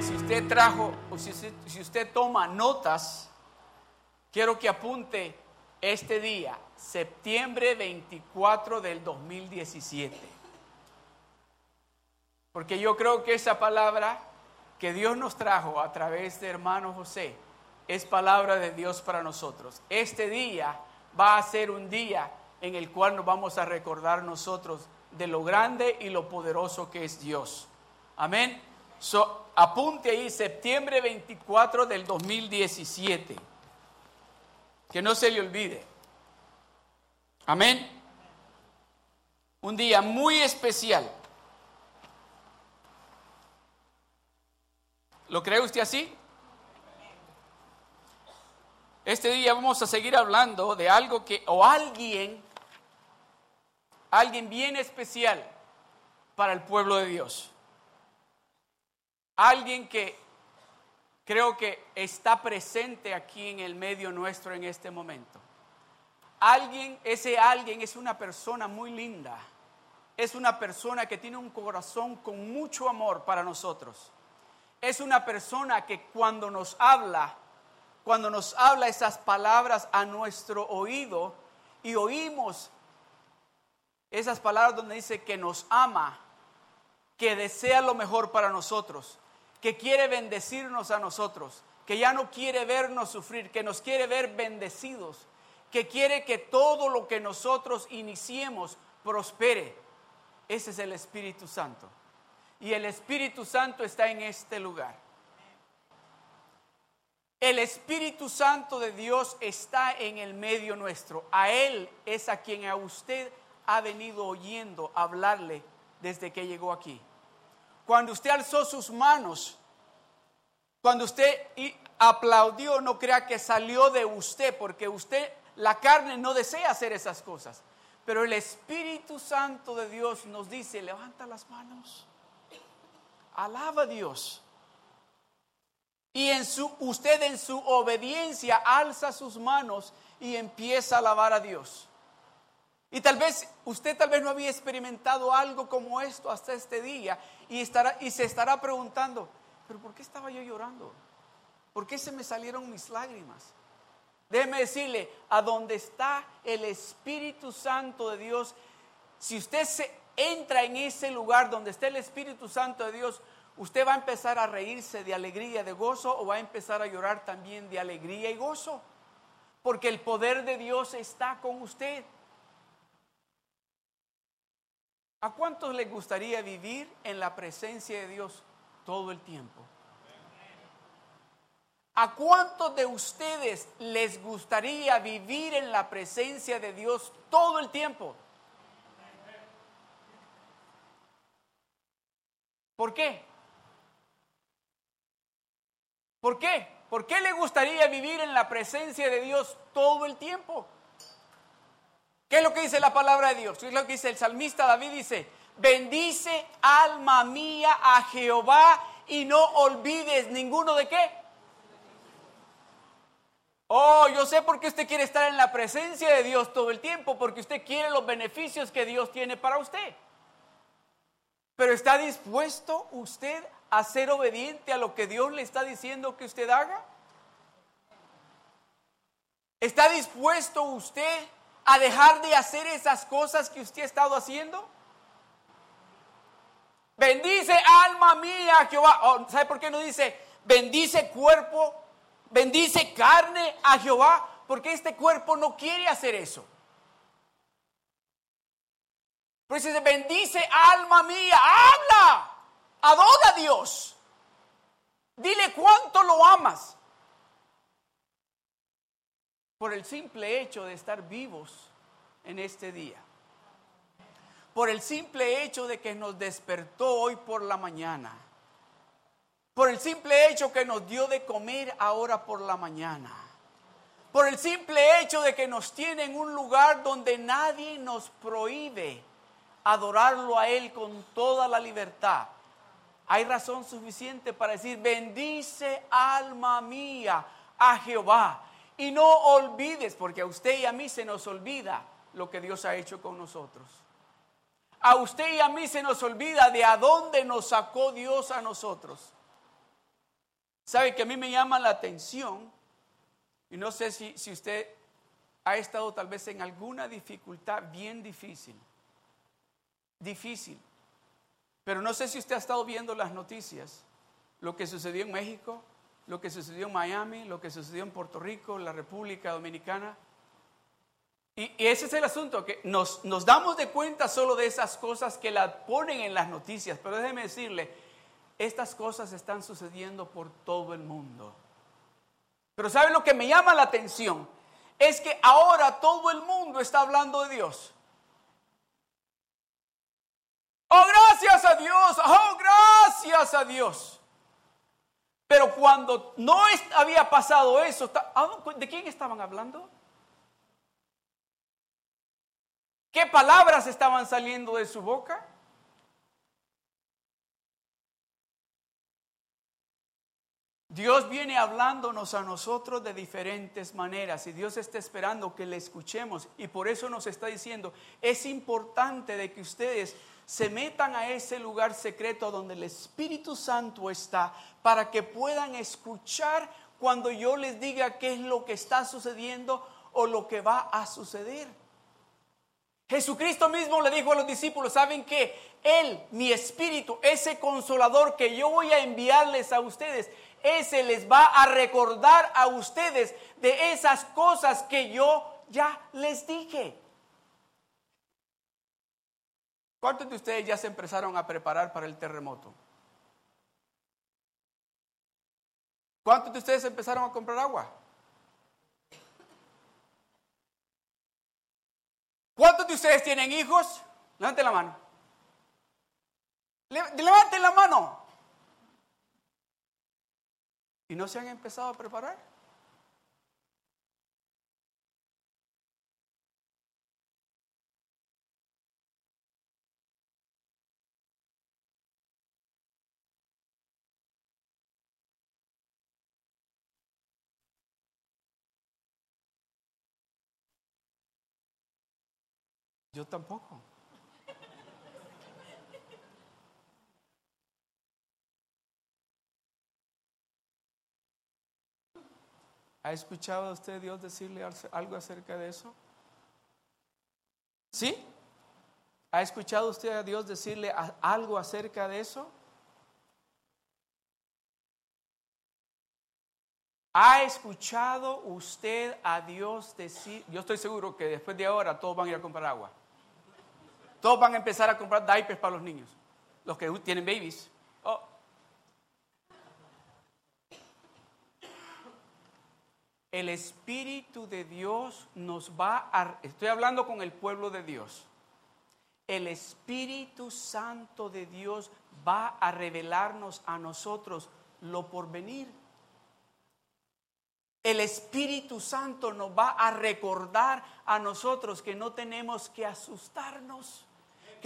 si usted trajo o si, si usted toma notas, quiero que apunte este día, septiembre 24 del 2017. Porque yo creo que esa palabra que Dios nos trajo a través de hermano José es palabra de Dios para nosotros. Este día va a ser un día en el cual nos vamos a recordar nosotros de lo grande y lo poderoso que es Dios. Amén. So, apunte ahí septiembre 24 del 2017. Que no se le olvide. Amén. Un día muy especial. ¿Lo cree usted así? Este día vamos a seguir hablando de algo que, o alguien, alguien bien especial para el pueblo de Dios. Alguien que creo que está presente aquí en el medio nuestro en este momento. Alguien, ese alguien es una persona muy linda. Es una persona que tiene un corazón con mucho amor para nosotros. Es una persona que cuando nos habla, cuando nos habla esas palabras a nuestro oído y oímos esas palabras donde dice que nos ama, que desea lo mejor para nosotros, que quiere bendecirnos a nosotros, que ya no quiere vernos sufrir, que nos quiere ver bendecidos, que quiere que todo lo que nosotros iniciemos prospere. Ese es el Espíritu Santo. Y el Espíritu Santo está en este lugar. El Espíritu Santo de Dios está en el medio nuestro. A Él es a quien a usted ha venido oyendo hablarle desde que llegó aquí. Cuando usted alzó sus manos, cuando usted aplaudió, no crea que salió de usted, porque usted, la carne no desea hacer esas cosas. Pero el Espíritu Santo de Dios nos dice, levanta las manos, alaba a Dios. Y usted en su obediencia alza sus manos y empieza a alabar a Dios. Y tal vez usted tal vez no había experimentado algo como esto hasta este día y, estará, y se estará preguntando, pero ¿por qué estaba yo llorando? ¿Por qué se me salieron mis lágrimas? Déjeme decirle, a donde está el Espíritu Santo de Dios, si usted se entra en ese lugar donde está el Espíritu Santo de Dios, usted va a empezar a reírse de alegría, de gozo, o va a empezar a llorar también de alegría y gozo, porque el poder de Dios está con usted. ¿A cuántos les gustaría vivir en la presencia de Dios todo el tiempo? ¿A cuántos de ustedes les gustaría vivir en la presencia de Dios todo el tiempo? ¿Por qué? ¿Por qué? ¿Por qué le gustaría vivir en la presencia de Dios todo el tiempo? ¿Qué es lo que dice la palabra de Dios? ¿Qué es lo que dice el salmista David? Dice, bendice alma mía a Jehová y no olvides ninguno de qué. Oh, yo sé por qué usted quiere estar en la presencia de Dios todo el tiempo, porque usted quiere los beneficios que Dios tiene para usted. Pero ¿está dispuesto usted a ser obediente a lo que Dios le está diciendo que usted haga? ¿Está dispuesto usted a dejar de hacer esas cosas que usted ha estado haciendo? Bendice alma mía Jehová. Oh, ¿Sabe por qué no dice bendice cuerpo, bendice carne a Jehová? Porque este cuerpo no quiere hacer eso. Pero dice bendice alma mía, habla, adora a Dios. Dile cuánto lo amas por el simple hecho de estar vivos en este día. Por el simple hecho de que nos despertó hoy por la mañana. Por el simple hecho que nos dio de comer ahora por la mañana. Por el simple hecho de que nos tiene en un lugar donde nadie nos prohíbe adorarlo a Él con toda la libertad. Hay razón suficiente para decir, bendice alma mía a Jehová y no olvides, porque a usted y a mí se nos olvida lo que Dios ha hecho con nosotros. A usted y a mí se nos olvida de a dónde nos sacó Dios a nosotros. Sabe que a mí me llama la atención, y no sé si, si usted ha estado tal vez en alguna dificultad bien difícil, difícil, pero no sé si usted ha estado viendo las noticias, lo que sucedió en México, lo que sucedió en Miami, lo que sucedió en Puerto Rico, la República Dominicana. Y, ese es el asunto, que nos, nos damos de cuenta solo de esas cosas que la ponen en las noticias, pero déjeme decirle, estas cosas están sucediendo por todo el mundo. Pero ¿sabe lo que me llama la atención? Es que ahora todo el mundo está hablando de Dios. Oh, gracias a Dios. Oh, gracias a Dios. Pero cuando no había pasado eso, ¿de quién estaban hablando? ¿Qué palabras estaban saliendo de su boca? Dios viene hablándonos a nosotros de diferentes maneras y Dios está esperando que le escuchemos y por eso nos está diciendo, es importante de que ustedes se metan a ese lugar secreto donde el Espíritu Santo está para que puedan escuchar cuando yo les diga qué es lo que está sucediendo o lo que va a suceder. Jesucristo mismo le dijo a los discípulos, ¿saben que Él, mi espíritu, ese consolador que yo voy a enviarles a ustedes, ese les va a recordar a ustedes de esas cosas que yo ya les dije. ¿Cuántos de ustedes ya se empezaron a preparar para el terremoto? ¿Cuántos de ustedes empezaron a comprar agua? ¿Cuántos de ustedes tienen hijos? Levanten la mano. Levanten la mano. ¿Y no se han empezado a preparar? Yo tampoco. ¿Ha escuchado usted Dios decirle algo acerca de eso? ¿Sí? ¿Ha escuchado usted a Dios decirle algo acerca de eso? ¿Ha escuchado usted a Dios decir? Yo estoy seguro que después de ahora todos van a ir a comprar agua. Todos van a empezar a comprar diapers para los niños, los que tienen babies. Oh, el Espíritu de Dios nos va a... Estoy hablando con el pueblo de Dios. El Espíritu Santo de Dios va a revelarnos a nosotros lo por venir. El Espíritu Santo nos va a recordar a nosotros que no tenemos que asustarnos,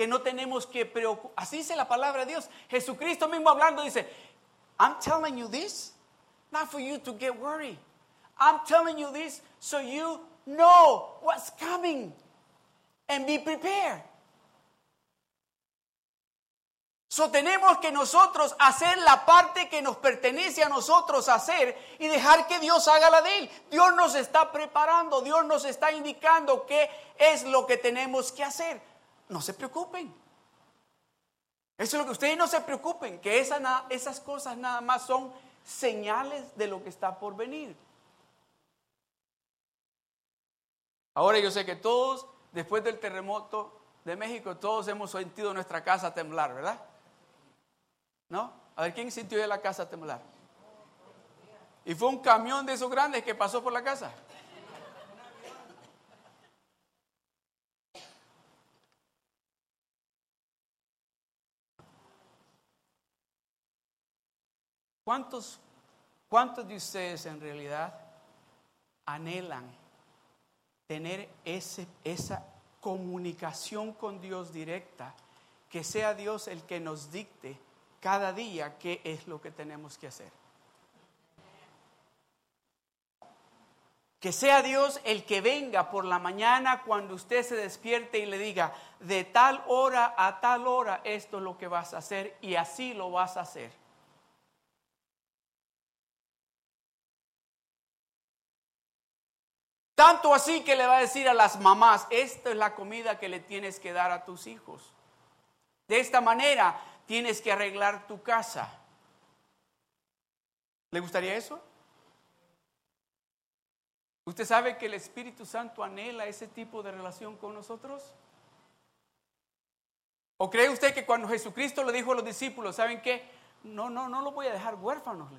que no tenemos que preocuparnos. Así dice la palabra de Dios. Jesucristo mismo hablando dice, I'm telling you this, not for you to get worried. I'm telling you this so you know what's coming and be prepared. So tenemos que nosotros hacer la parte que nos pertenece a nosotros hacer y dejar que Dios haga la de él. Dios nos está preparando, Dios nos está indicando qué es lo que tenemos que hacer. No se preocupen. Eso es lo que ustedes no se preocupen, que esas cosas nada más son señales de lo que está por venir. Ahora yo sé que todos, después del terremoto de México, todos hemos sentido nuestra casa temblar, ¿verdad? ¿No? A ver, ¿quién sintió de la casa temblar? Y fue un camión de esos grandes que pasó por la casa. ¿Cuántos, ¿Cuántos de ustedes en realidad anhelan tener ese, esa comunicación con Dios directa, que sea Dios el que nos dicte cada día qué es lo que tenemos que hacer. Que sea Dios el que venga por la mañana cuando usted se despierte y le diga, de tal hora a tal hora esto es lo que vas a hacer y así lo vas a hacer. Tanto así que le va a decir a las mamás, esta es la comida que le tienes que dar a tus hijos. De esta manera tienes que arreglar tu casa. ¿Le gustaría eso? ¿Usted sabe que el Espíritu Santo anhela ese tipo de relación con nosotros? ¿O cree usted que cuando Jesucristo le dijo a los discípulos, ¿saben qué? No, no, no lo voy a dejar huérfanos.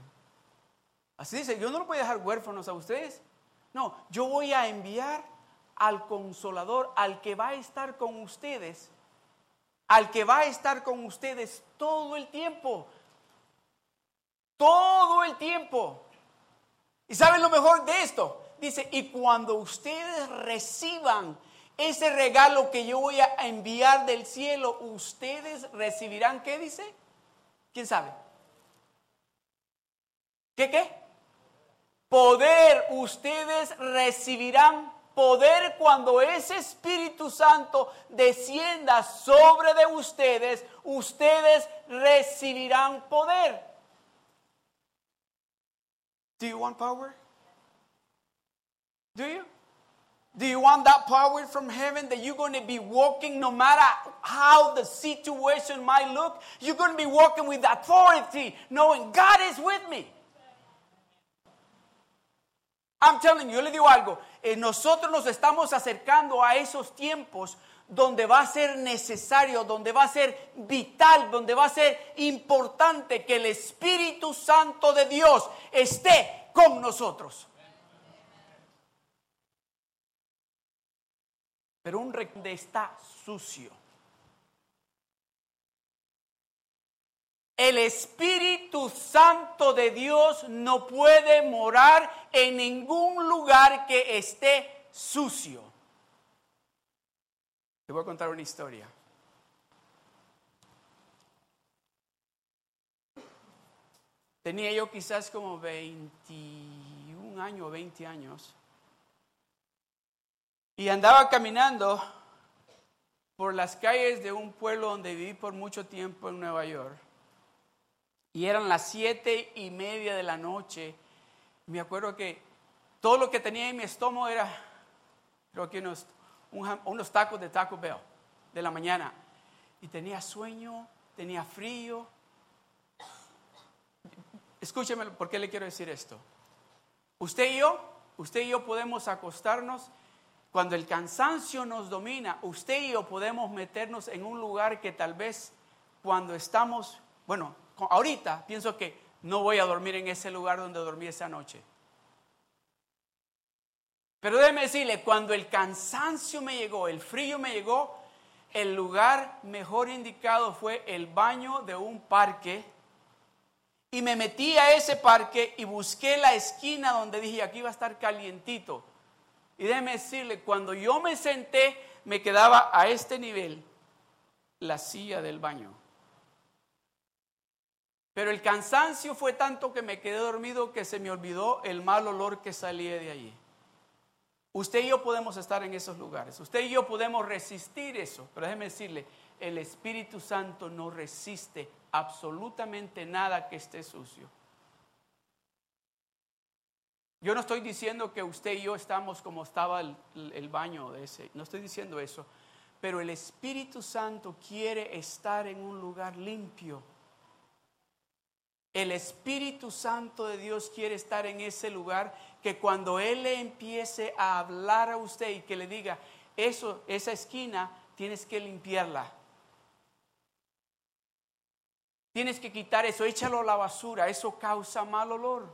Así dice, yo no lo voy a dejar huérfanos a ustedes. No, yo voy a enviar al consolador, al que va a estar con ustedes, al que va a estar con ustedes todo el tiempo. Todo el tiempo. ¿Y saben lo mejor de esto? Dice, y cuando ustedes reciban ese regalo que yo voy a enviar del cielo, ustedes recibirán, ¿qué dice? ¿Quién sabe? ¿Qué qué? Poder, ustedes recibirán poder cuando ese Espíritu Santo descienda sobre de ustedes, ustedes recibirán poder. Do you want power? Do you? Do you want that power from heaven that you're going to be walking no matter how the situation might look? You're going to be walking with authority, knowing God is with me. I'm telling you, yo le digo algo, eh, nosotros nos estamos acercando a esos tiempos donde va a ser necesario, donde va a ser vital, donde va a ser importante que el Espíritu Santo de Dios esté con nosotros. pero un de está sucio. El Espíritu Santo de Dios no puede morar en ningún lugar que esté sucio. Te voy a contar una historia. Tenía yo quizás como 21 años, 20 años. Y andaba caminando por las calles de un pueblo donde viví por mucho tiempo en Nueva York. Y eran las siete y media de la noche. Me acuerdo que todo lo que tenía en mi estómago era, creo que unos, unos tacos de Taco Bell de la mañana. Y tenía sueño, tenía frío. Escúcheme, ¿por qué le quiero decir esto? Usted y yo, usted y yo podemos acostarnos cuando el cansancio nos domina, usted y yo podemos meternos en un lugar que tal vez cuando estamos, bueno, ahorita pienso que no voy a dormir en ese lugar donde dormí esa noche. Pero déjeme decirle, cuando el cansancio me llegó, el frío me llegó, el lugar mejor indicado fue el baño de un parque. Y me metí a ese parque y busqué la esquina donde dije, aquí va a estar calientito. Y déjeme decirle, cuando yo me senté, me quedaba a este nivel la silla del baño. Pero el cansancio fue tanto que me quedé dormido que se me olvidó el mal olor que salía de allí. Usted y yo podemos estar en esos lugares. Usted y yo podemos resistir eso. Pero déjeme decirle, el Espíritu Santo no resiste absolutamente nada que esté sucio. Yo no estoy diciendo que usted y yo estamos como estaba el, baño de ese, no estoy diciendo eso, pero el Espíritu Santo quiere estar en un lugar limpio. El Espíritu Santo de Dios quiere estar en ese lugar que cuando Él le empiece a hablar a usted y que le diga, eso, esa esquina, tienes que limpiarla. Tienes que quitar eso, échalo a la basura, eso causa mal olor.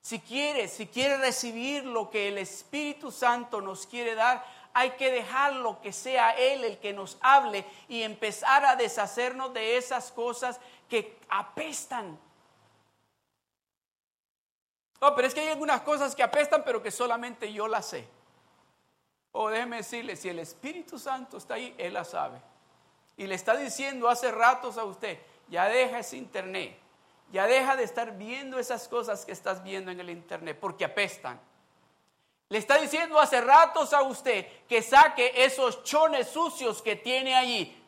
Si quiere, si quiere recibir lo que el Espíritu Santo nos quiere dar, hay que dejarlo que sea Él el que nos hable y empezar a deshacernos de esas cosas que apestan. Oh, pero es que hay algunas cosas que apestan, pero que solamente yo las sé. O oh, déjeme decirle, si el Espíritu Santo está ahí, Él la sabe. Y le está diciendo hace ratos a usted, ya deja ese internet, ya deja de estar viendo esas cosas que estás viendo en el internet porque apestan. Le está diciendo hace ratos a usted que saque esos chones sucios que tiene allí.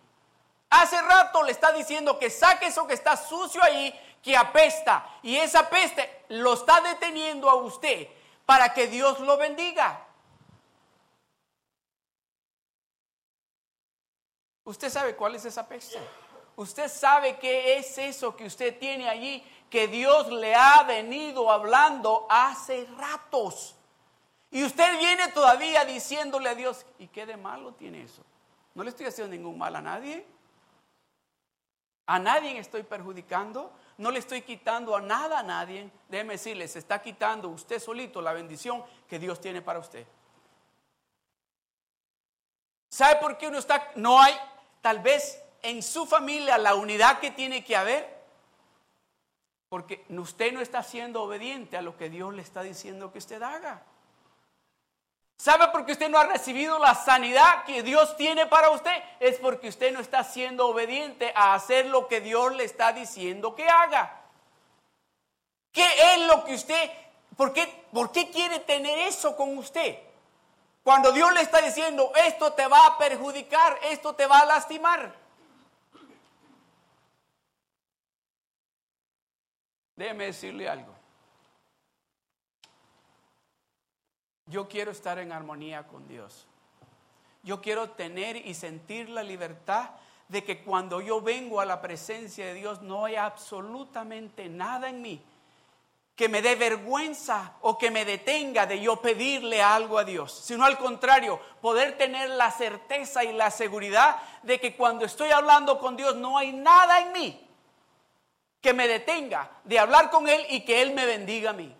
Hace rato le está diciendo que saque eso que está sucio ahí, que apesta. Y esa peste lo está deteniendo a usted para que Dios lo bendiga. Usted sabe cuál es esa peste. Usted sabe qué es eso que usted tiene allí que Dios le ha venido hablando hace ratos. Y usted viene todavía diciéndole a Dios, ¿y qué de malo tiene eso? No le estoy haciendo ningún mal a nadie. A nadie estoy perjudicando. No le estoy quitando a nada a nadie. Déjeme decirle, se está quitando usted solito la bendición que Dios tiene para usted. ¿Sabe por qué uno está? No hay, tal vez en su familia, la unidad que tiene que haber. Porque usted no está siendo obediente a lo que Dios le está diciendo que usted haga. ¿Sabe por qué usted no ha recibido la sanidad que Dios tiene para usted? Es porque usted no está siendo obediente a hacer lo que Dios le está diciendo que haga. ¿Qué es lo que usted, por qué, por qué quiere tener eso con usted? Cuando Dios le está diciendo, esto te va a perjudicar, esto te va a lastimar. Déjeme decirle algo. Yo quiero estar en armonía con Dios. Yo quiero tener y sentir la libertad de que cuando yo vengo a la presencia de Dios no hay absolutamente nada en mí que me dé vergüenza o que me detenga de yo pedirle algo a Dios, sino al contrario, poder tener la certeza y la seguridad de que cuando estoy hablando con Dios no hay nada en mí que me detenga de hablar con Él y que Él me bendiga a mí.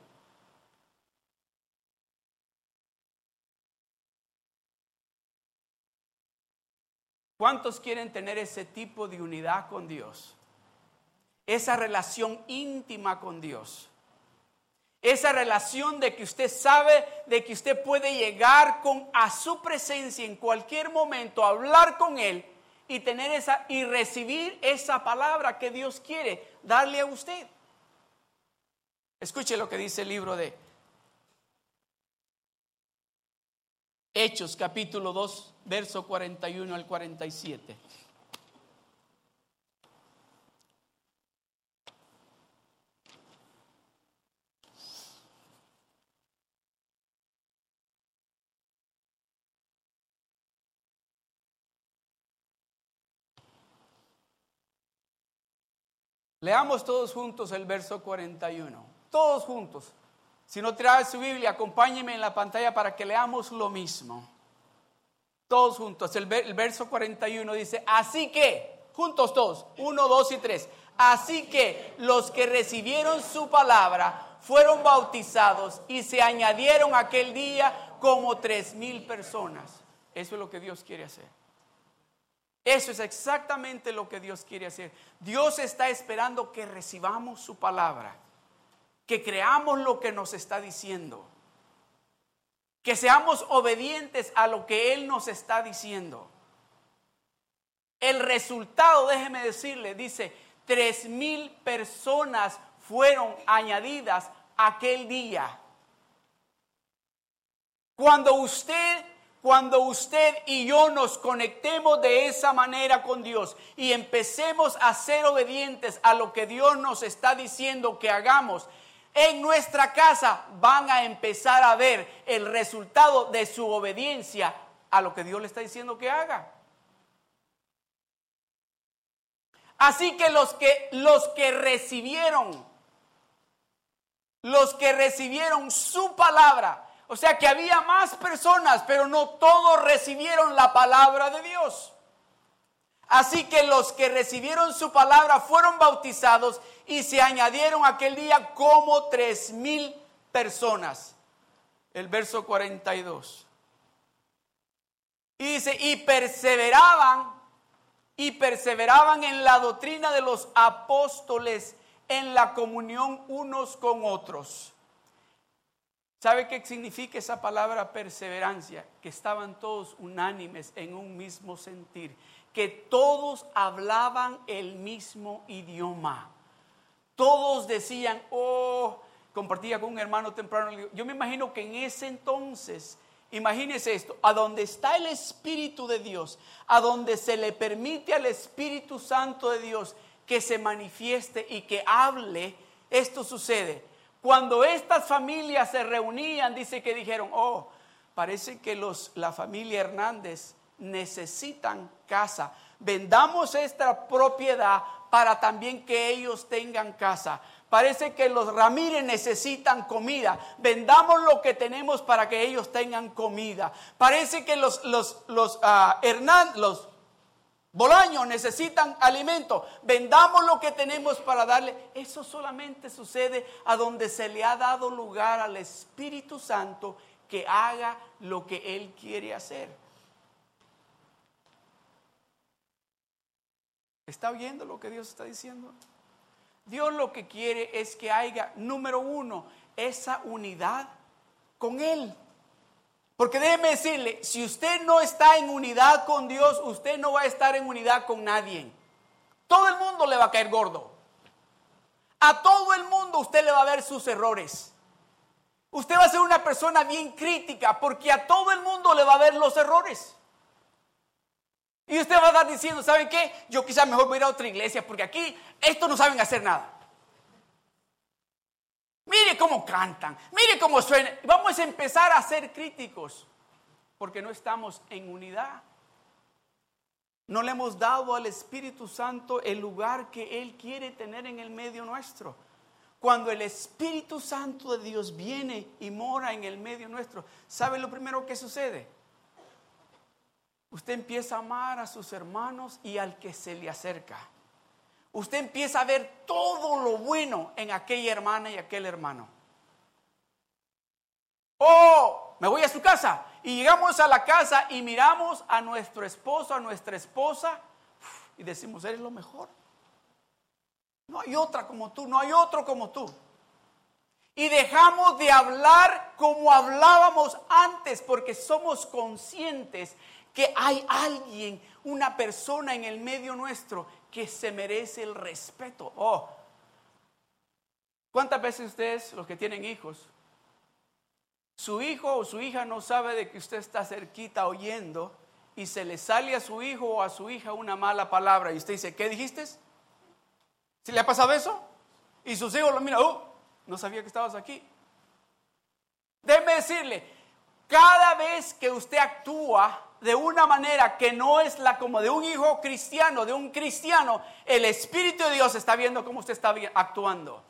¿Cuántos quieren tener ese tipo de unidad con Dios? Esa relación íntima con Dios. Esa relación de que usted sabe de que usted puede llegar con a su presencia en cualquier momento, hablar con él y tener esa y recibir esa palabra que Dios quiere darle a usted. Escuche lo que dice el libro de Hechos capítulo 2, verso 41 al 47. Leamos todos juntos el verso 41. Todos juntos. Si no trae su Biblia, acompáñeme en la pantalla para que leamos lo mismo. Todos juntos. El, verso 41 dice, así que, juntos todos, uno, dos y tres. Así que los que recibieron su palabra fueron bautizados y se añadieron aquel día como tres mil personas. Eso es lo que Dios quiere hacer. Eso es exactamente lo que Dios quiere hacer. Dios está esperando que recibamos su palabra que creamos lo que nos está diciendo, que seamos obedientes a lo que Él nos está diciendo. El resultado, déjeme decirle, dice, tres mil personas fueron añadidas aquel día. Cuando usted, cuando usted y yo nos conectemos de esa manera con Dios y empecemos a ser obedientes a lo que Dios nos está diciendo que hagamos, en nuestra casa van a empezar a ver el resultado de su obediencia a lo que Dios le está diciendo que haga. Así que los que los que recibieron los que recibieron su palabra, o sea que había más personas, pero no todos recibieron la palabra de Dios. Así que los que recibieron su palabra fueron bautizados y se añadieron aquel día como tres mil personas. El verso 42. Y dice, y perseveraban, y perseveraban en la doctrina de los apóstoles, en la comunión unos con otros. ¿Sabe qué significa esa palabra perseverancia? Que estaban todos unánimes en un mismo sentir que todos hablaban el mismo idioma. Todos decían, oh, compartía con un hermano temprano. Yo me imagino que en ese entonces, imagínese esto, a donde está el Espíritu de Dios, a donde se le permite al Espíritu Santo de Dios que se manifieste y que hable, esto sucede. Cuando estas familias se reunían, dice que dijeron, oh, parece que los, la familia Hernández necesitan casa. vendamos esta propiedad para también que ellos tengan casa. Parece que los Ramírez necesitan comida. Vendamos lo que tenemos para que ellos tengan comida. Parece que los, los, los ah, Hernán, los Bolaños necesitan alimento. Vendamos lo que tenemos para darle. Eso solamente sucede a donde se le ha dado lugar al Espíritu Santo que haga lo que Él quiere hacer. ¿Está oyendo lo que Dios está diciendo? Dios lo que quiere es que haya, número uno, esa unidad con Él. Porque déjeme decirle, si usted no está en unidad con Dios, usted no va a estar en unidad con nadie. Todo el mundo le va a caer gordo. A todo el mundo usted le va a ver sus errores. Usted va a ser una persona bien crítica porque a todo el mundo le va a ver los errores. Y usted va a estar diciendo, ¿saben qué? Yo quizás mejor voy a ir a otra iglesia porque aquí estos no saben hacer nada. Mire cómo cantan, mire cómo suena. Vamos a empezar a ser críticos porque no estamos en unidad. No le hemos dado al Espíritu Santo el lugar que Él quiere tener en el medio nuestro. Cuando el Espíritu Santo de Dios viene y mora en el medio nuestro, ¿sabe lo primero que sucede? Usted empieza a amar a sus hermanos y al que se le acerca. Usted empieza a ver todo lo bueno en aquella hermana y aquel hermano. Oh, me voy a su casa y llegamos a la casa y miramos a nuestro esposo, a nuestra esposa y decimos, eres lo mejor. No hay otra como tú, no hay otro como tú. Y dejamos de hablar como hablábamos antes porque somos conscientes que hay alguien, una persona en el medio nuestro que se merece el respeto. Oh, ¿cuántas veces ustedes, los que tienen hijos, su hijo o su hija no sabe de que usted está cerquita oyendo y se le sale a su hijo o a su hija una mala palabra y usted dice, ¿qué dijiste? ¿Si le ha pasado eso? Y sus hijos lo miran, oh, no sabía que estabas aquí. Déjeme decirle, cada vez que usted actúa de una manera que no es la como de un hijo cristiano, de un cristiano, el Espíritu de Dios está viendo cómo usted está actuando.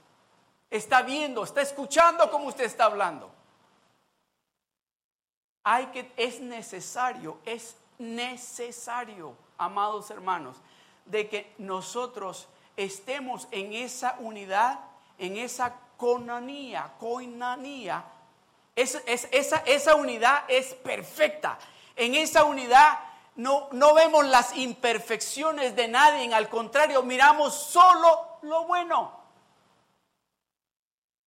Está viendo, está escuchando cómo usted está hablando. Hay que, es necesario, es necesario, amados hermanos, de que nosotros estemos en esa unidad, en esa conanía, coinanía. Es, esa, esa unidad es perfecta en esa unidad no, no vemos las imperfecciones de nadie, al contrario, miramos solo lo bueno.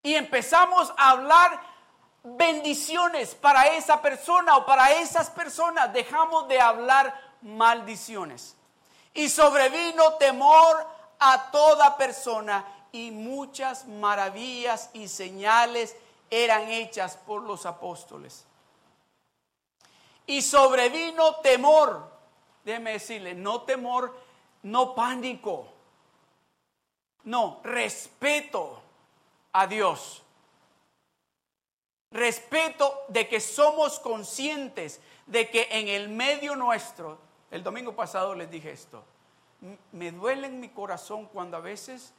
Y empezamos a hablar bendiciones para esa persona o para esas personas. Dejamos de hablar maldiciones. Y sobrevino temor a toda persona y muchas maravillas y señales eran hechas por los apóstoles y sobrevino temor. Déjeme decirle, no temor, no pánico, no, respeto a Dios. Respeto de que somos conscientes de que en el medio nuestro, el domingo pasado les dije esto, me duele en mi corazón cuando a veces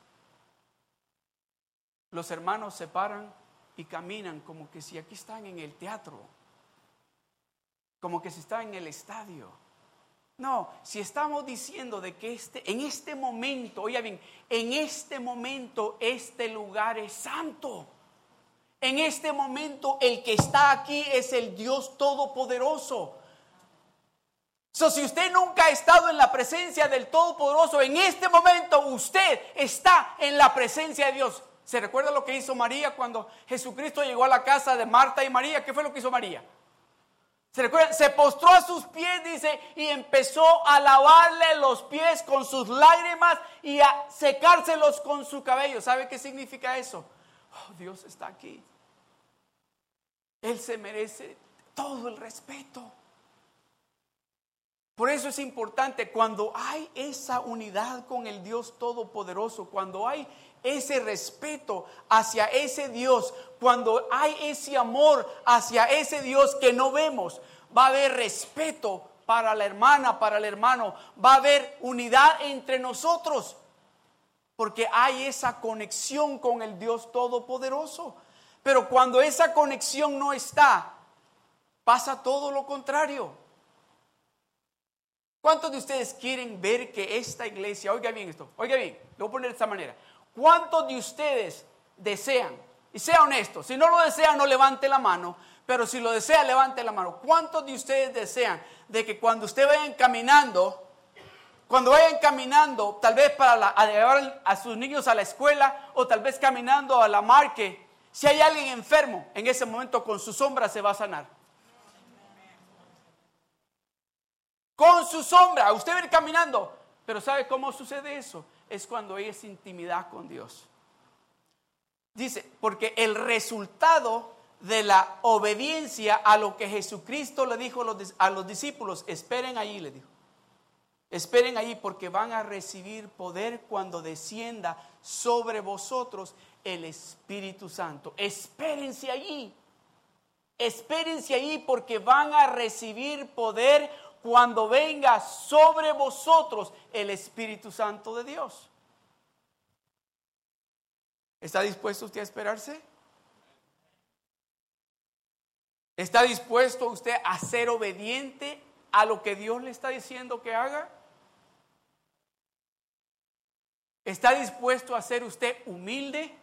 los hermanos se paran y caminan como que si aquí están en el teatro como que se está en el estadio. No, si estamos diciendo de que este, en este momento, oiga bien, en este momento este lugar es santo. En este momento el que está aquí es el Dios Todopoderoso. So, si usted nunca ha estado en la presencia del Todopoderoso, en este momento usted está en la presencia de Dios. ¿Se recuerda lo que hizo María cuando Jesucristo llegó a la casa de Marta y María? ¿Qué fue lo que hizo María? ¿Se? Se postró a sus pies, dice, y empezó a lavarle los pies con sus lágrimas y a secárselos con su cabello. ¿Sabe qué significa eso? Oh, Dios está aquí. Él se merece todo el respeto. Por eso es importante cuando hay esa unidad con el Dios Todopoderoso, cuando hay ese respeto hacia ese Dios, cuando hay ese amor hacia ese Dios que no vemos, va a haber respeto para la hermana, para el hermano. Va a haber unidad entre nosotros. Porque hay esa conexión con el Dios Todopoderoso. Pero cuando esa conexión no está, pasa todo lo contrario. ¿Cuántos de ustedes quieren ver que esta iglesia, oiga bien esto, oiga bien, lo voy a poner de esta manera. ¿Cuántos de ustedes desean, y sea honesto, si no lo desea no levante la mano, pero si lo desea levante la mano. ¿Cuántos de ustedes desean de que cuando usted vayan caminando, cuando vayan caminando, tal vez para llevar a sus niños a la escuela o tal vez caminando a la marque, si hay alguien enfermo, en ese momento con su sombra se va a sanar? Con su sombra, usted va a ir caminando. Pero ¿sabe cómo sucede eso? Es cuando hay esa intimidad con Dios. Dice, porque el resultado de la obediencia a lo que Jesucristo le dijo a los, discípulos, esperen ahí, le dijo. Esperen ahí porque van a recibir poder cuando descienda sobre vosotros el Espíritu Santo. Espérense allí. Espérense allí porque van a recibir poder cuando venga sobre vosotros el Espíritu Santo de Dios. ¿Está dispuesto usted a esperarse? ¿Está dispuesto usted a ser obediente a lo que Dios le está diciendo que haga? ¿Está dispuesto a ser usted humilde?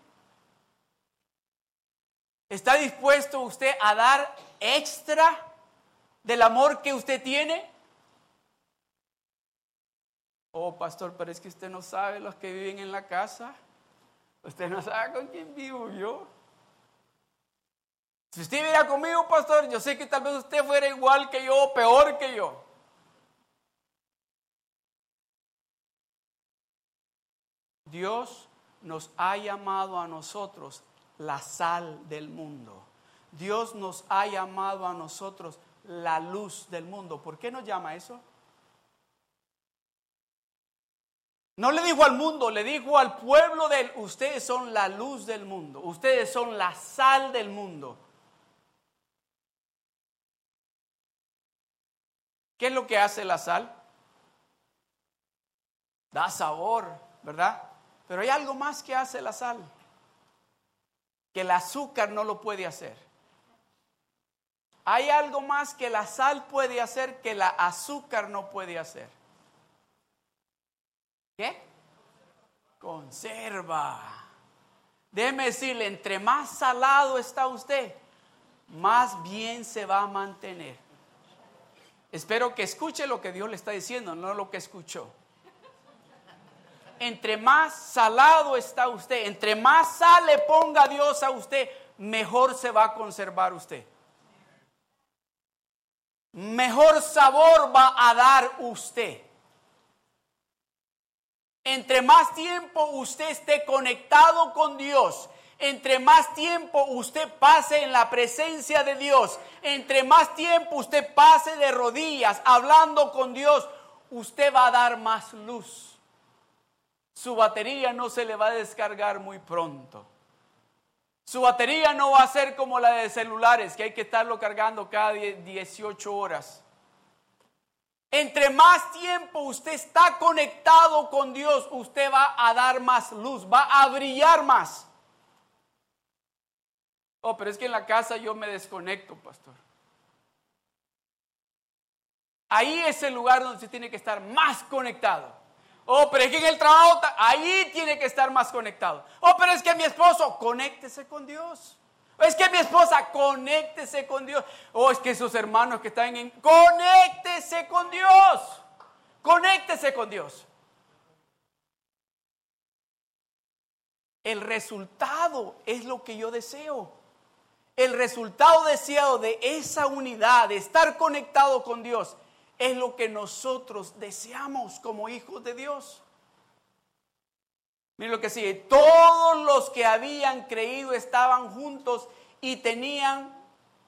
¿Está dispuesto usted a dar extra del amor que usted tiene? Oh, pastor, pero es que usted no sabe los que viven en la casa. Usted no sabe con quién vivo yo. Si usted viviera conmigo, pastor, yo sé que tal vez usted fuera igual que yo peor que yo. Dios nos ha llamado a nosotros la sal del mundo. Dios nos ha llamado a nosotros la luz del mundo. ¿Por qué nos llama eso? No le dijo al mundo, le dijo al pueblo de él, ustedes son la luz del mundo, ustedes son la sal del mundo. ¿Qué es lo que hace la sal? Da sabor, ¿verdad? Pero hay algo más que hace la sal, que el azúcar no lo puede hacer. Hay algo más que la sal puede hacer que la azúcar no puede hacer. ¿Qué? Conserva. Déjeme decirle, entre más salado está usted, más bien se va a mantener. Espero que escuche lo que Dios le está diciendo, no lo que escuchó. Entre más salado está usted, entre más sal le ponga Dios a usted, mejor se va a conservar usted. Mejor sabor va a dar usted. Entre más tiempo usted esté conectado con Dios, entre más tiempo usted pase en la presencia de Dios, entre más tiempo usted pase de rodillas hablando con Dios, usted va a dar más luz. Su batería no se le va a descargar muy pronto. Su batería no va a ser como la de celulares, que hay que estarlo cargando cada 18 horas. Entre más tiempo usted está conectado con Dios, usted va a dar más luz, va a brillar más. Oh, pero es que en la casa yo me desconecto, pastor. Ahí es el lugar donde se tiene que estar más conectado. Oh, pero es que en el trabajo, ahí tiene que estar más conectado. Oh, pero es que mi esposo, conéctese con Dios. Es que mi esposa, conéctese con Dios. O es que sus hermanos que están en... Conéctese con Dios. Conéctese con Dios. El resultado es lo que yo deseo. El resultado deseado de esa unidad, de estar conectado con Dios, es lo que nosotros deseamos como hijos de Dios. Miren lo que sigue. Todos los que habían creído estaban juntos y tenían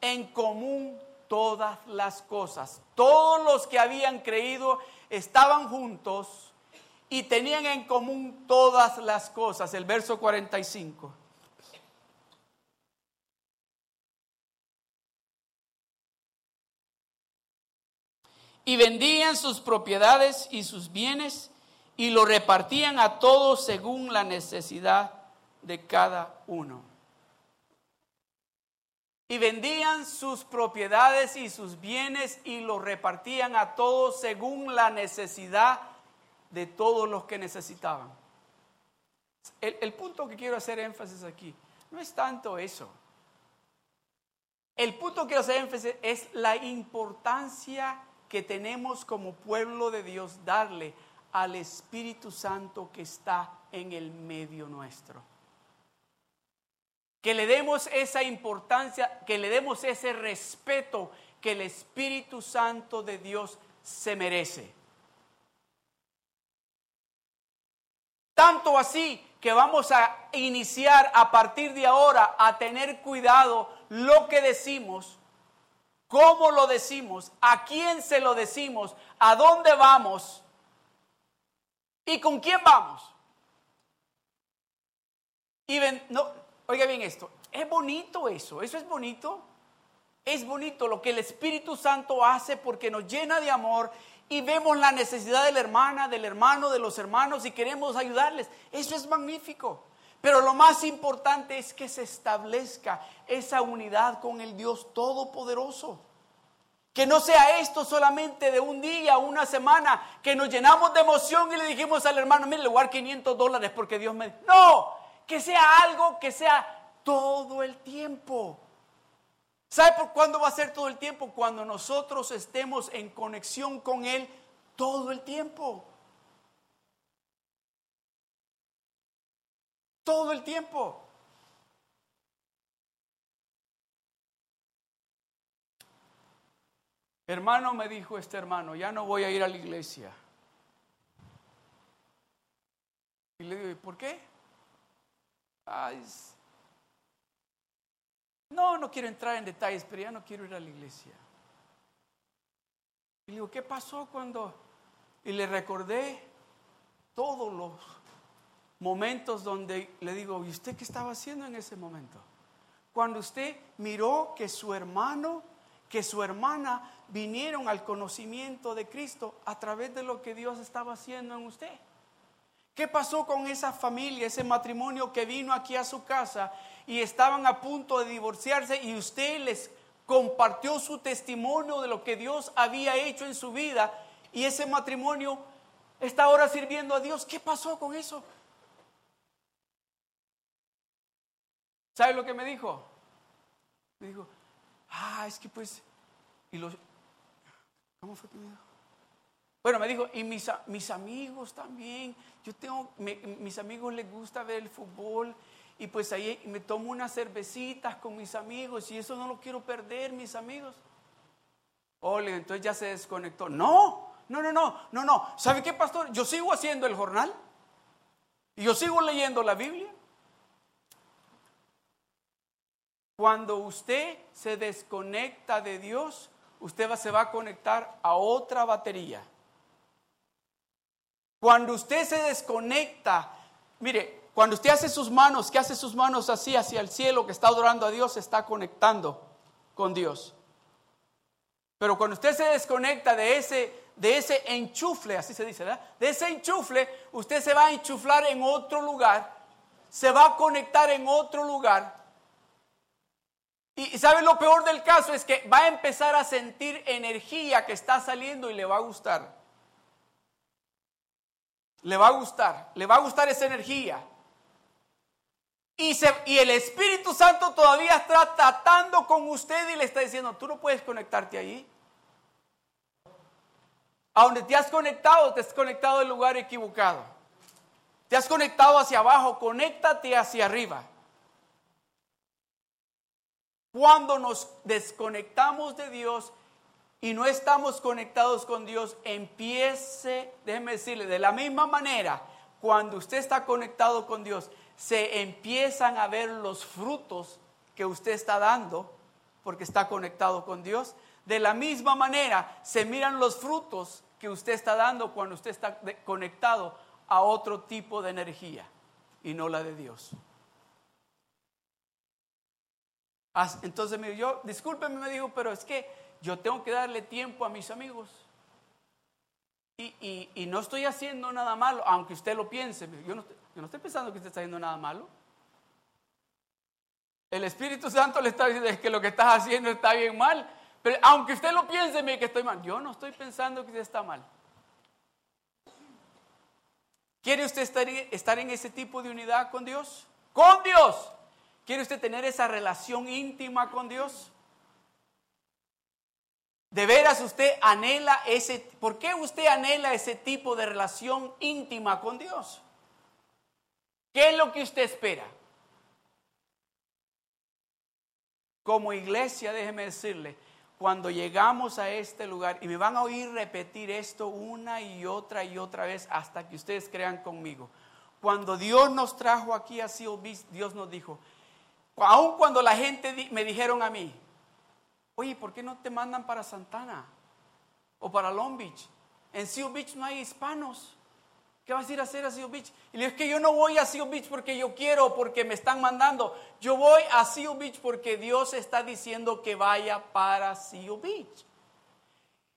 en común todas las cosas. Todos los que habían creído estaban juntos y tenían en común todas las cosas. El verso 45. Y vendían sus propiedades y sus bienes y lo repartían a todos según la necesidad de cada uno. Y vendían sus propiedades y sus bienes y lo repartían a todos según la necesidad de todos los que necesitaban. El, el punto que quiero hacer énfasis aquí no es tanto eso. El punto que quiero hacer énfasis es la importancia que tenemos como pueblo de Dios darle al Espíritu Santo que está en el medio nuestro. Que le demos esa importancia, que le demos ese respeto que el Espíritu Santo de Dios se merece. Tanto así que vamos a iniciar a partir de ahora a tener cuidado lo que decimos, cómo lo decimos, a quién se lo decimos, a dónde vamos y con quién vamos. Y no, oiga bien esto, es bonito eso, eso es bonito. Es bonito lo que el Espíritu Santo hace porque nos llena de amor y vemos la necesidad de la hermana, del hermano, de los hermanos y queremos ayudarles. Eso es magnífico. Pero lo más importante es que se establezca esa unidad con el Dios Todopoderoso. Que no sea esto solamente de un día, una semana, que nos llenamos de emoción y le dijimos al hermano, mire, le voy a dar 500 dólares porque Dios me... No, que sea algo que sea todo el tiempo. ¿Sabe por cuándo va a ser todo el tiempo? Cuando nosotros estemos en conexión con Él todo el tiempo. Todo el tiempo. Hermano, me dijo este hermano, ya no voy a ir a la iglesia. Y le digo, ¿por qué? Ay, no, no quiero entrar en detalles, pero ya no quiero ir a la iglesia. Y le digo, ¿qué pasó cuando? Y le recordé todos los momentos donde le digo, ¿y usted qué estaba haciendo en ese momento? Cuando usted miró que su hermano, que su hermana vinieron al conocimiento de Cristo a través de lo que Dios estaba haciendo en usted. ¿Qué pasó con esa familia, ese matrimonio que vino aquí a su casa y estaban a punto de divorciarse y usted les compartió su testimonio de lo que Dios había hecho en su vida y ese matrimonio está ahora sirviendo a Dios. ¿Qué pasó con eso? ¿Sabe lo que me dijo? Me dijo, ah, es que pues, y los, ¿cómo fue que me dijo? Bueno, me dijo, y mis, mis amigos también, yo tengo, mis amigos les gusta ver el fútbol y pues ahí me tomo unas cervecitas con mis amigos y eso no lo quiero perder, mis amigos. Ole, entonces ya se desconectó. No, no, no, no, no, no. ¿Sabe qué, pastor? Yo sigo haciendo el jornal y yo sigo leyendo la Biblia. Cuando usted se desconecta de Dios, usted se va a conectar a otra batería. Cuando usted se desconecta, mire, cuando usted hace sus manos, que hace sus manos así hacia el cielo, que está adorando a Dios, se está conectando con Dios. Pero cuando usted se desconecta de ese, de ese enchufle, así se dice, ¿verdad? De ese enchufle, usted se va a enchuflar en otro lugar, se va a conectar en otro lugar. Y ¿sabe lo peor del caso? Es que va a empezar a sentir energía que está saliendo y le va a gustar. Le va a gustar, le va a gustar esa energía. Y, el Espíritu Santo todavía está tratando con usted y le está diciendo, tú no puedes conectarte ahí. A donde te has conectado, te has conectado del lugar equivocado. Te has conectado hacia abajo, conéctate hacia arriba. Cuando nos desconectamos de Dios y no estamos conectados con Dios, empiece, déjeme decirle, de la misma manera, cuando usted está conectado con Dios, se empiezan a ver los frutos que usted está dando porque está conectado con Dios. De la misma manera, se miran los frutos que usted está dando cuando usted está conectado a otro tipo de energía y no la de Dios. Entonces me dijo, yo, discúlpeme, me dijo, pero es que yo tengo que darle tiempo a mis amigos. Y, no estoy haciendo nada malo, aunque usted lo piense. Yo no, yo no estoy pensando que usted está haciendo nada malo. El Espíritu Santo le está diciendo que lo que estás haciendo está bien mal. Pero aunque usted lo piense que estoy mal, yo no estoy pensando que usted está mal. ¿Quiere usted estar en ese tipo de unidad con Dios? Con Dios. ¿Quiere usted tener esa relación íntima con Dios? ¿De veras usted anhela ese, por qué usted anhela ese tipo de relación íntima con Dios? ¿Qué es lo que usted espera? Como iglesia, déjeme decirle, cuando llegamos a este lugar, y me van a oír repetir esto una y otra y otra vez hasta que ustedes crean conmigo. Cuando Dios nos trajo aquí a Seal Beach, Dios nos dijo, aun cuando la gente me dijeron a mí, oye, ¿por qué no te mandan para Santana o para Long Beach? En Seal Beach no hay hispanos. ¿Qué vas a ir a hacer a Seal Beach? Y le es que yo no voy a Seal Beach porque yo quiero, porque me están mandando. Yo voy a Seal Beach porque Dios está diciendo que vaya para Seal Beach.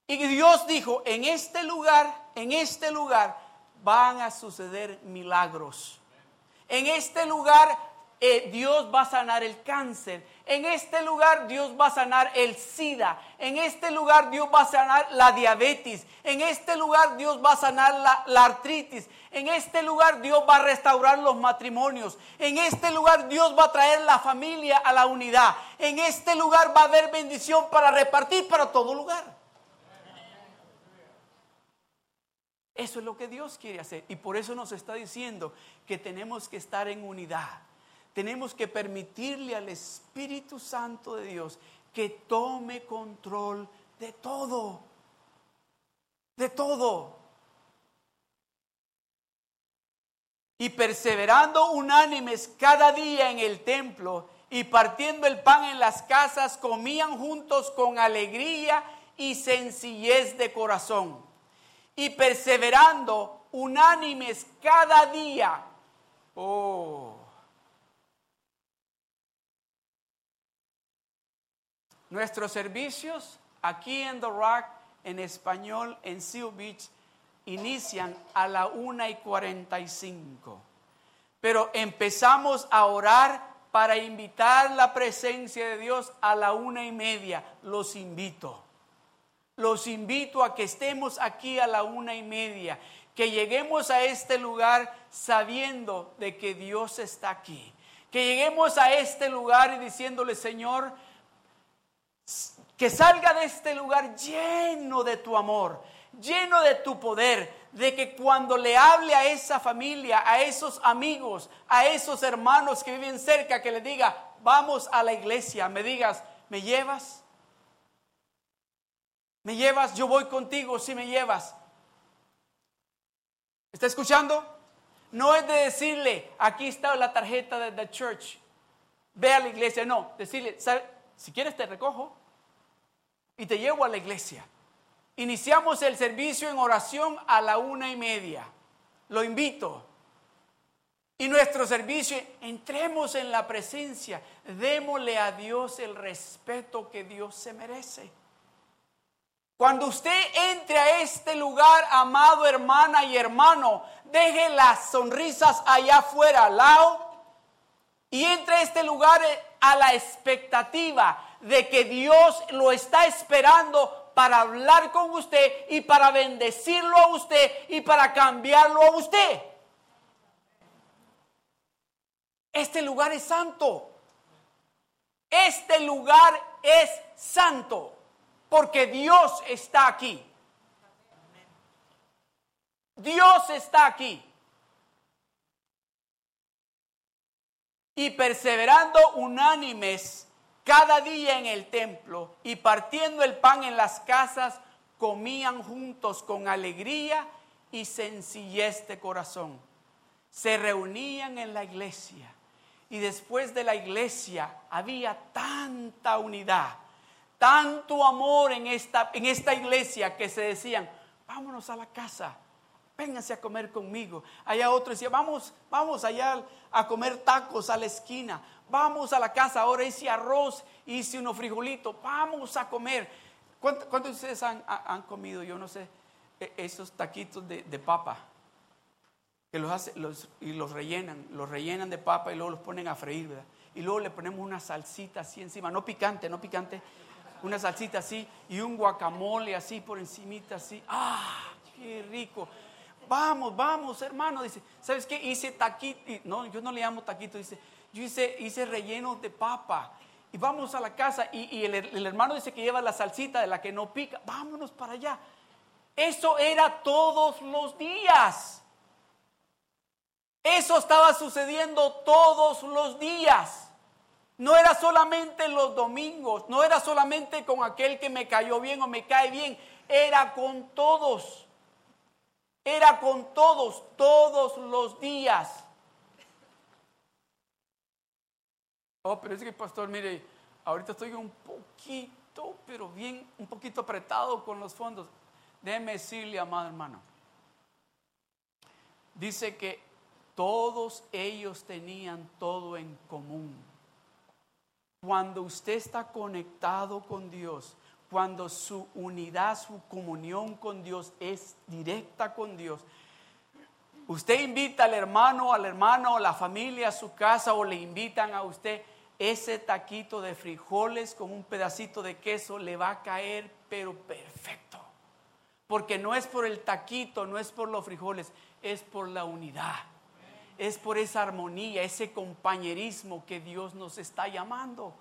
Y Dios dijo, en este lugar, en este lugar van a suceder milagros. En este lugar eh, Dios va a sanar el cáncer. En este lugar Dios va a sanar el SIDA. En este lugar Dios va a sanar la diabetes. En este lugar Dios va a sanar la, la, artritis. En este lugar Dios va a restaurar los matrimonios. En este lugar Dios va a traer la familia a la unidad. En este lugar va a haber bendición para repartir para todo lugar. Eso es lo que Dios quiere hacer. Y por eso nos está diciendo que tenemos que estar en unidad tenemos que permitirle al Espíritu Santo de Dios que tome control de todo. De todo. Y perseverando unánimes cada día en el templo y partiendo el pan en las casas, comían juntos con alegría y sencillez de corazón. Y perseverando unánimes cada día. Oh Nuestros servicios aquí en The Rock, en español, en Seal Beach, inician a la una y 45. Pero empezamos a orar para invitar la presencia de Dios a la una y media. Los invito. Los invito a que estemos aquí a la una y media, que lleguemos a este lugar sabiendo de que Dios está aquí. Que lleguemos a este lugar y diciéndole, Señor, que salga de este lugar lleno de tu amor, lleno de tu poder, de que cuando le hable a esa familia, a esos amigos, a esos hermanos que viven cerca, que le diga, vamos a la iglesia, me digas, ¿me llevas? ¿Me llevas? Yo voy contigo si me llevas. ¿Está escuchando? No es de decirle, aquí está la tarjeta de the church, ve a la iglesia, no, decirle, si quieres te recojo y te llevo a la iglesia. Iniciamos el servicio en oración a la una y media. Lo invito. Y nuestro servicio, entremos en la presencia, démosle a Dios el respeto que Dios se merece. Cuando usted entre a este lugar, amado hermana y hermano, deje las sonrisas allá afuera al lado y entre a este lugar a la expectativa de que Dios lo está esperando para hablar con usted y para bendecirlo a usted y para cambiarlo a usted. Este lugar es santo. Este lugar es santo porque Dios está aquí. Dios está aquí. Y perseverando unánimes cada día en el templo y partiendo el pan en las casas, comían juntos con alegría y sencillez de corazón. Se reunían en la iglesia y después de la iglesia había tanta unidad, tanto amor en esta, en esta iglesia que se decían, vámonos a la casa, vénganse a comer conmigo. Allá otro decía, vamos, vamos allá a comer tacos a la esquina, vamos a la casa, ahora hice arroz, hice unos frijolitos, vamos a comer. ¿Cuántos, de ustedes han, comido? Yo no sé. e- esos taquitos de, de papa que los hace, los, y los rellenan, los rellenan de papa y luego los ponen a freír, ¿verdad? Y luego le ponemos una salsita así encima, no picante, no picante, una salsita así y un guacamole así por encimita así. ¡Ah! ¡Qué rico! Vamos, vamos, hermano. Dice, ¿sabes qué? Hice taquito. No, yo no le llamo taquito. Dice, yo hice, hice rellenos de papa. Y vamos a la casa. Y, el, el hermano dice que lleva la salsita de la que no pica. Vámonos para allá. Eso era todos los días. Eso estaba sucediendo todos los días. No era solamente los domingos, no era solamente con aquel que me cayó bien o me cae bien, era con todos. Era con todos, todos los días. Oh, pero es que pastor, mire, ahorita estoy un poquito, pero bien, un poquito apretado con los fondos. Déjeme decirle, amado hermano. Dice que todos ellos tenían todo en común. Cuando usted está conectado con Dios, cuando su unidad, su comunión con Dios es directa con Dios, usted invita al hermano, al hermano, a la familia a su casa o le invitan a usted ese taquito de frijoles con un pedacito de queso le va a caer pero perfecto. Porque no es por el taquito, no es por los frijoles, es por la unidad. Es por esa armonía, ese compañerismo que Dios nos está llamando.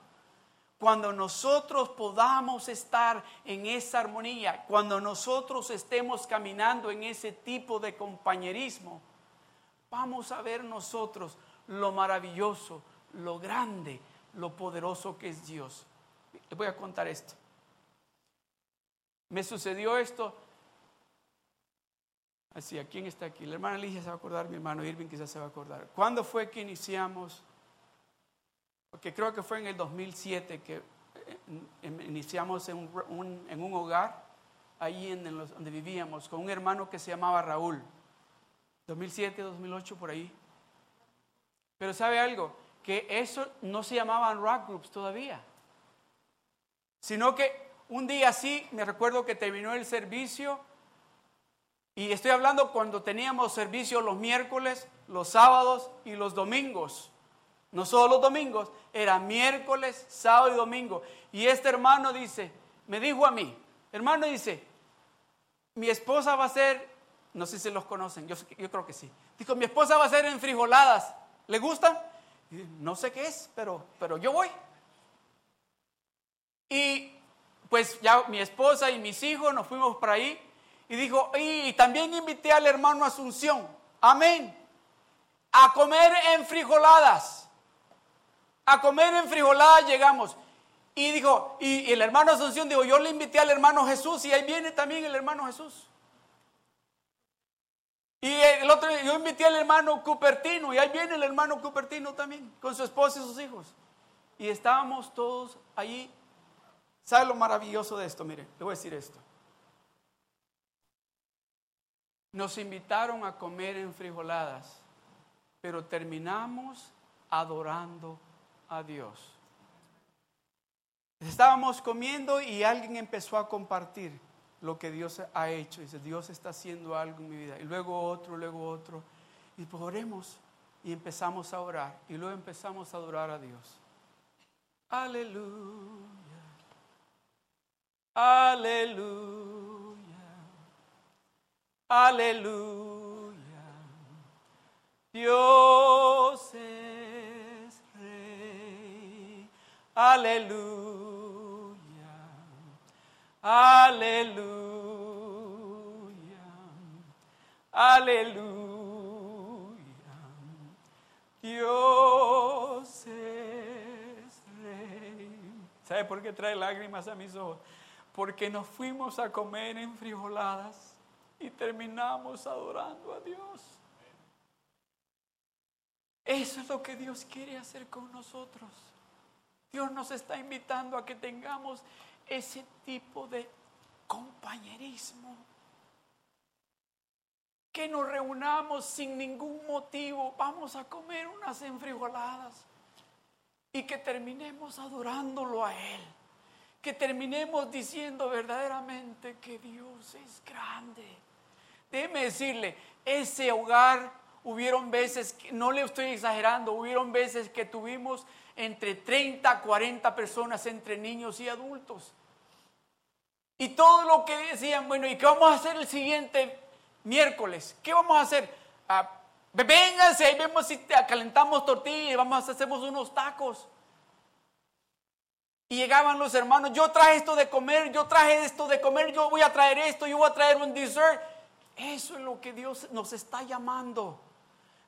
Cuando nosotros podamos estar en esa armonía, cuando nosotros estemos caminando en ese tipo de compañerismo, vamos a ver nosotros lo maravilloso, lo grande, lo poderoso que es Dios. Les voy a contar esto. Me sucedió esto. Así, ¿a quién está aquí? La hermana Ligia se va a acordar, mi hermano Irving quizás se va a acordar. ¿Cuándo fue que iniciamos? Porque creo que fue en el 2007 que eh, iniciamos en un, en un hogar, ahí en, los, donde vivíamos, con un hermano que se llamaba Raúl. 2007, 2008, por ahí. Pero ¿sabe algo? Que eso no se llamaban rock groups todavía. Sino que un día sí, me recuerdo que terminó el servicio, y estoy hablando cuando teníamos servicio los miércoles, los sábados y los domingos no solo los domingos, era miércoles, sábado y domingo. Y este hermano dice, me dijo a mí, hermano dice, mi esposa va a ser, no sé si los conocen, yo, yo creo que sí. Dijo, mi esposa va a ser en frijoladas, ¿le gustan? no sé qué es, pero, pero yo voy. Y pues ya mi esposa y mis hijos nos fuimos por ahí y dijo, y también invité al hermano Asunción, amén, a comer en frijoladas a comer en frijolada llegamos. Y dijo, y, el hermano Asunción dijo, yo le invité al hermano Jesús y ahí viene también el hermano Jesús. Y el otro, yo invité al hermano Cupertino y ahí viene el hermano Cupertino también, con su esposa y sus hijos. Y estábamos todos allí. ¿Sabe lo maravilloso de esto? Mire, le voy a decir esto. Nos invitaron a comer en frijoladas, pero terminamos adorando a Dios. Estábamos comiendo y alguien empezó a compartir lo que Dios ha hecho. Dice, Dios está haciendo algo en mi vida. Y luego otro, luego otro. Y pues oremos. Y empezamos a orar. Y luego empezamos a adorar a Dios. Aleluya. Aleluya. Aleluya. Dios es Aleluya. Aleluya. Aleluya. Dios es rey. ¿Sabe por qué trae lágrimas a mis ojos? Porque nos fuimos a comer en frijoladas y terminamos adorando a Dios. Eso es lo que Dios quiere hacer con nosotros. Dios nos está invitando a que tengamos ese tipo de compañerismo. Que nos reunamos sin ningún motivo, vamos a comer unas enfrijoladas y que terminemos adorándolo a Él. Que terminemos diciendo verdaderamente que Dios es grande déjeme decirle, ese hogar hubieron veces, no le estoy exagerando, hubieron veces que tuvimos entre 30, 40 personas, entre niños y adultos. Y todo lo que decían, bueno, ¿y qué vamos a hacer el siguiente miércoles? ¿Qué vamos a hacer? Ah, vénganse, ahí vemos si calentamos tortillas vamos a hacemos unos tacos. Y llegaban los hermanos, yo traje esto de comer, yo traje esto de comer, yo voy a traer esto, yo voy a traer un dessert. Eso es lo que Dios nos está llamando.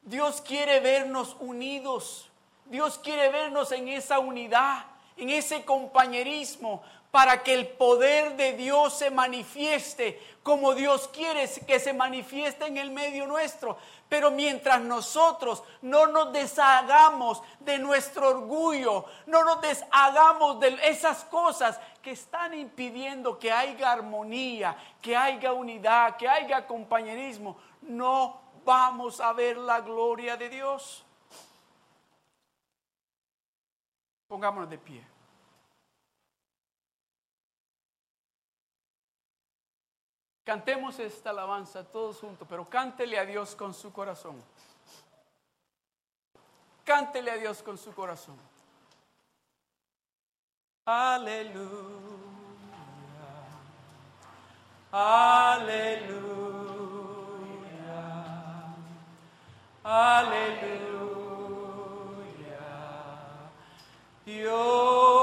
Dios quiere vernos unidos. Dios quiere vernos en esa unidad, en ese compañerismo, para que el poder de Dios se manifieste como Dios quiere que se manifieste en el medio nuestro. Pero mientras nosotros no nos deshagamos de nuestro orgullo, no nos deshagamos de esas cosas que están impidiendo que haya armonía, que haya unidad, que haya compañerismo, no vamos a ver la gloria de Dios. Pongámonos de pie. Cantemos esta alabanza todos juntos, pero cántele a Dios con su corazón. Cántele a Dios con su corazón. Aleluya. Aleluya. Aleluya. Dios.